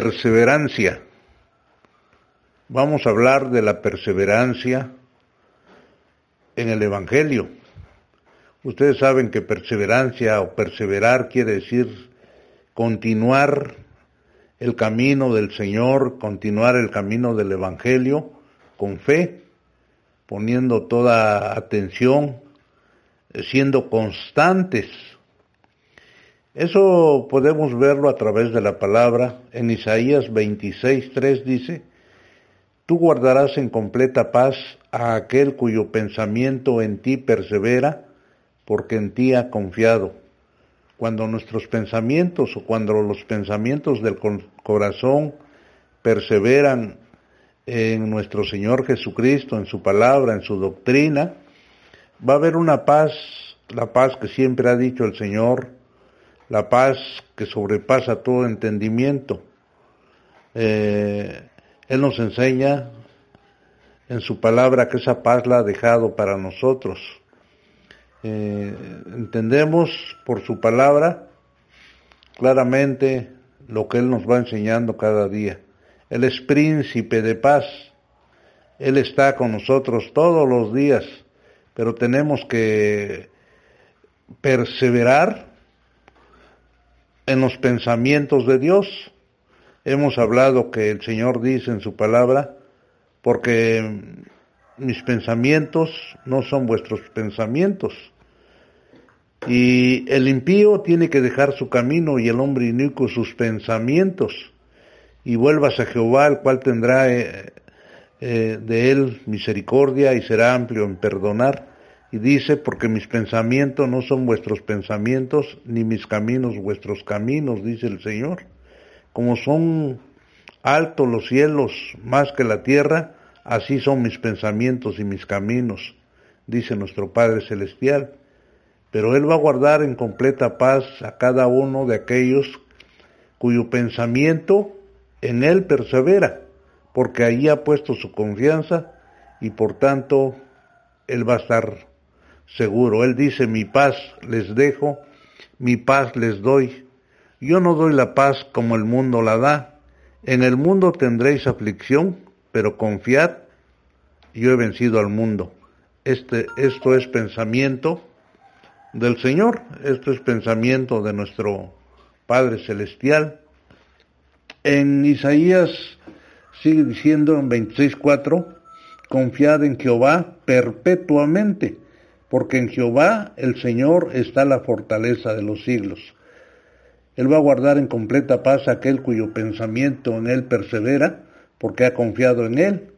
perseverancia. Vamos a hablar de la perseverancia en el Evangelio. Ustedes saben que perseverancia o perseverar quiere decir continuar el camino del Señor, continuar el camino del Evangelio con fe, poniendo toda atención, siendo constantes. Eso podemos verlo a través de la palabra. En Isaías 26.3 dice, Tú guardarás en completa paz a aquel cuyo pensamiento en ti persevera, porque en ti ha confiado. Cuando nuestros pensamientos o cuando los pensamientos del corazón perseveran en nuestro Señor Jesucristo, en su palabra, en su doctrina, va a haber una paz, la paz que siempre ha dicho el Señor, la paz que sobrepasa todo entendimiento. Eh, él nos enseña en su palabra que esa paz la ha dejado para nosotros. Eh, entendemos por su palabra claramente lo que Él nos va enseñando cada día. Él es príncipe de paz. Él está con nosotros todos los días, pero tenemos que perseverar en los pensamientos de Dios. Hemos hablado que el Señor dice en su palabra, porque mis pensamientos no son vuestros pensamientos. Y el impío tiene que dejar su camino y el hombre inicuo sus pensamientos. Y vuelvas a Jehová, el cual tendrá eh, eh, de él misericordia y será amplio en perdonar. Y dice, porque mis pensamientos no son vuestros pensamientos, ni mis caminos vuestros caminos, dice el Señor. Como son altos los cielos más que la tierra, así son mis pensamientos y mis caminos, dice nuestro Padre Celestial. Pero Él va a guardar en completa paz a cada uno de aquellos cuyo pensamiento en Él persevera, porque allí ha puesto su confianza y por tanto Él va a estar seguro. Él dice, mi paz les dejo, mi paz les doy. Yo no doy la paz como el mundo la da. En el mundo tendréis aflicción, pero confiad, yo he vencido al mundo. Este, esto es pensamiento del Señor, esto es pensamiento de nuestro Padre Celestial. En Isaías sigue diciendo en 26.4, confiad en Jehová perpetuamente porque en Jehová el Señor está la fortaleza de los siglos. Él va a guardar en completa paz aquel cuyo pensamiento en Él persevera, porque ha confiado en Él.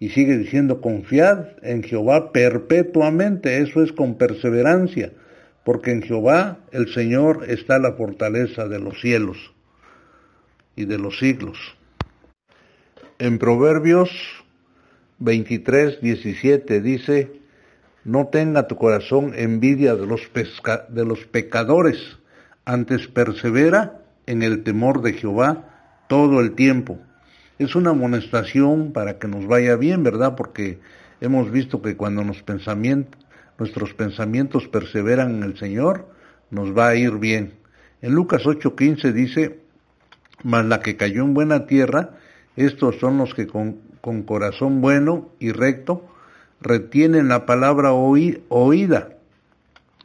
Y sigue diciendo, confiad en Jehová perpetuamente, eso es con perseverancia, porque en Jehová el Señor está la fortaleza de los cielos y de los siglos. En Proverbios 23, 17 dice, no tenga tu corazón envidia de los, de los pecadores, antes persevera en el temor de Jehová todo el tiempo. Es una amonestación para que nos vaya bien, ¿verdad? Porque hemos visto que cuando nos nuestros pensamientos perseveran en el Señor, nos va a ir bien. En Lucas 8:15 dice, mas la que cayó en buena tierra, estos son los que con, con corazón bueno y recto retienen la palabra oída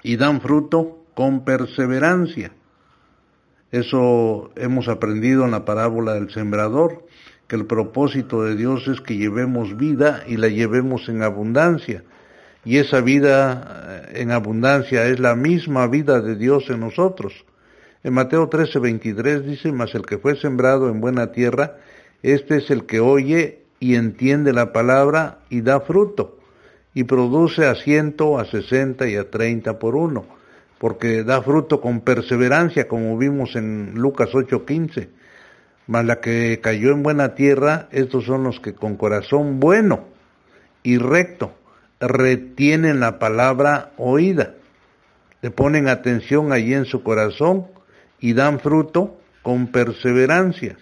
y dan fruto con perseverancia. Eso hemos aprendido en la parábola del sembrador, que el propósito de Dios es que llevemos vida y la llevemos en abundancia. Y esa vida eh, en abundancia es la misma vida de Dios en nosotros. En Mateo 13, 23 dice, mas el que fue sembrado en buena tierra, este es el que oye y entiende la palabra y da fruto y produce a ciento, a sesenta y a treinta por uno, porque da fruto con perseverancia, como vimos en Lucas 8:15. Mas la que cayó en buena tierra, estos son los que con corazón bueno y recto retienen la palabra oída, le ponen atención allí en su corazón y dan fruto con perseverancia.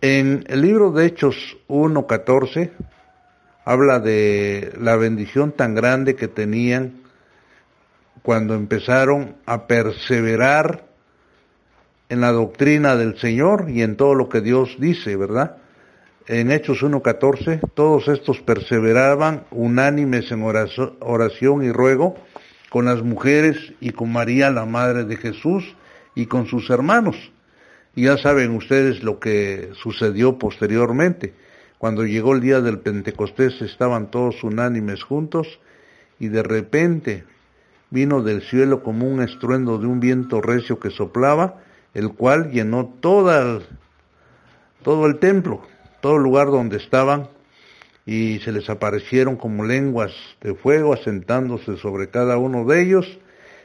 En el libro de Hechos 1.14 habla de la bendición tan grande que tenían cuando empezaron a perseverar en la doctrina del Señor y en todo lo que Dios dice, ¿verdad? En Hechos 1.14, todos estos perseveraban unánimes en oración y ruego con las mujeres y con María, la Madre de Jesús, y con sus hermanos. Y ya saben ustedes lo que sucedió posteriormente. Cuando llegó el día del Pentecostés estaban todos unánimes juntos y de repente vino del cielo como un estruendo de un viento recio que soplaba, el cual llenó todo el templo, todo el lugar donde estaban, y se les aparecieron como lenguas de fuego asentándose sobre cada uno de ellos,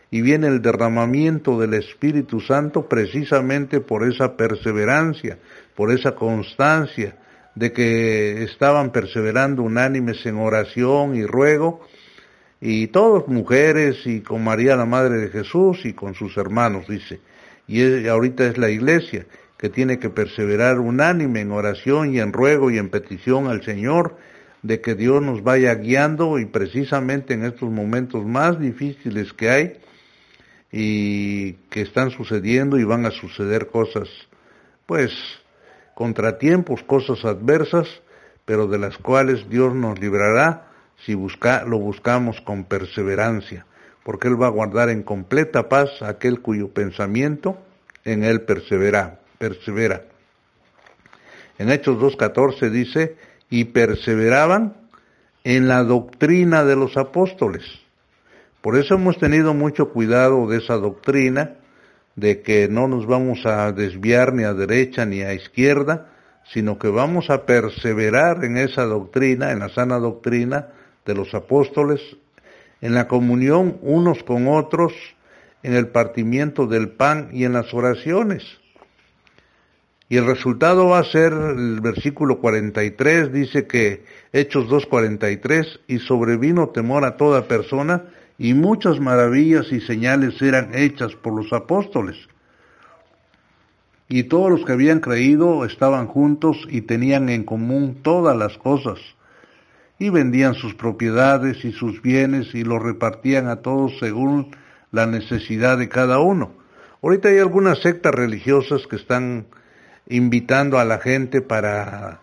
y viene el derramamiento del Espíritu Santo precisamente por esa perseverancia, por esa constancia de que estaban perseverando unánimes en oración y ruego, y todos mujeres y con María la Madre de Jesús y con sus hermanos, dice. Y ahorita es la iglesia que tiene que perseverar unánime en oración y en ruego y en petición al Señor de que Dios nos vaya guiando y precisamente en estos momentos más difíciles que hay y que están sucediendo y van a suceder cosas, pues, contratiempos, cosas adversas, pero de las cuales Dios nos librará si busca, lo buscamos con perseverancia, porque Él va a guardar en completa paz aquel cuyo pensamiento en Él persevera. persevera. En Hechos 2.14 dice, y perseveraban en la doctrina de los apóstoles. Por eso hemos tenido mucho cuidado de esa doctrina, de que no nos vamos a desviar ni a derecha ni a izquierda, sino que vamos a perseverar en esa doctrina, en la sana doctrina de los apóstoles, en la comunión unos con otros, en el partimiento del pan y en las oraciones. Y el resultado va a ser el versículo 43, dice que Hechos 2.43, y sobrevino temor a toda persona, y muchas maravillas y señales eran hechas por los apóstoles. Y todos los que habían creído estaban juntos y tenían en común todas las cosas, y vendían sus propiedades y sus bienes y los repartían a todos según la necesidad de cada uno. Ahorita hay algunas sectas religiosas que están invitando a la gente para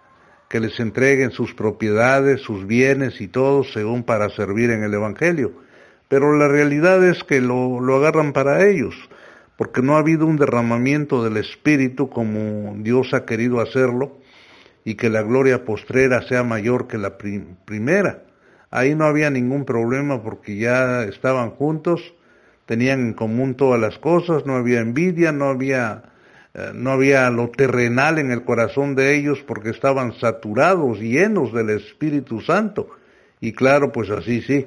que les entreguen sus propiedades, sus bienes y todo según para servir en el Evangelio. Pero la realidad es que lo, lo agarran para ellos, porque no ha habido un derramamiento del Espíritu como Dios ha querido hacerlo y que la gloria postrera sea mayor que la primera. Ahí no había ningún problema porque ya estaban juntos, tenían en común todas las cosas, no había envidia, no había eh, no había lo terrenal en el corazón de ellos porque estaban saturados, llenos del Espíritu Santo. Y claro, pues así sí,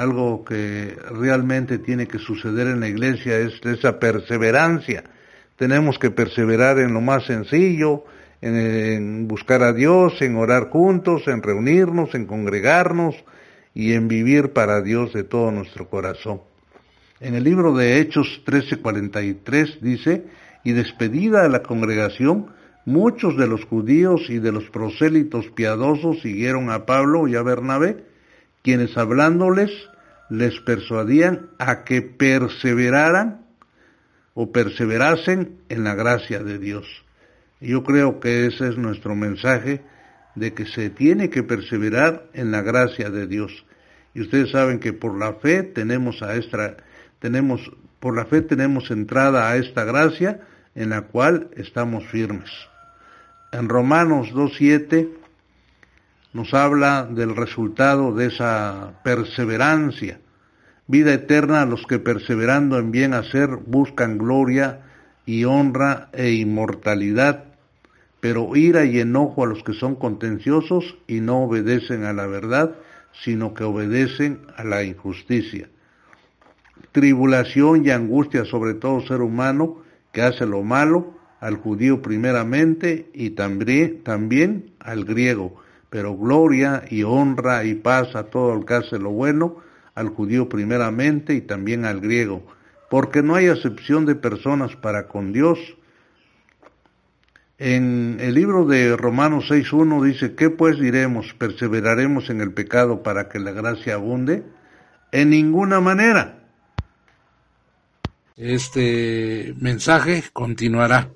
Algo que realmente tiene que suceder en la iglesia es esa perseverancia. Tenemos que perseverar en lo más sencillo, en, buscar a Dios, en orar juntos, en reunirnos, en congregarnos y en vivir para Dios de todo nuestro corazón. En el libro de Hechos 13:43 dice, y despedida de la congregación, Muchos de los judíos y de los prosélitos piadosos siguieron a Pablo y a Bernabé, quienes hablándoles les persuadían a que perseveraran o perseverasen en la gracia de Dios. Yo creo que ese es nuestro mensaje de que se tiene que perseverar en la gracia de Dios. Y ustedes saben que por la fe tenemos a esta tenemos por la fe tenemos entrada a esta gracia en la cual estamos firmes en Romanos 2.7 nos habla del resultado de esa perseverancia. Vida eterna a los que perseverando en bien hacer buscan gloria y honra e inmortalidad, pero ira y enojo a los que son contenciosos y no obedecen a la verdad, sino que obedecen a la injusticia. Tribulación y angustia sobre todo ser humano que hace lo malo, al judío primeramente y también, al griego, pero gloria y honra y paz a todo el que hace lo bueno, al judío primeramente y también al griego, porque no hay acepción de personas para con Dios. En el libro de Romanos 6.1 dice, ¿qué pues diremos? ¿Perseveraremos en el pecado para que la gracia abunde? En ninguna manera. Este mensaje continuará.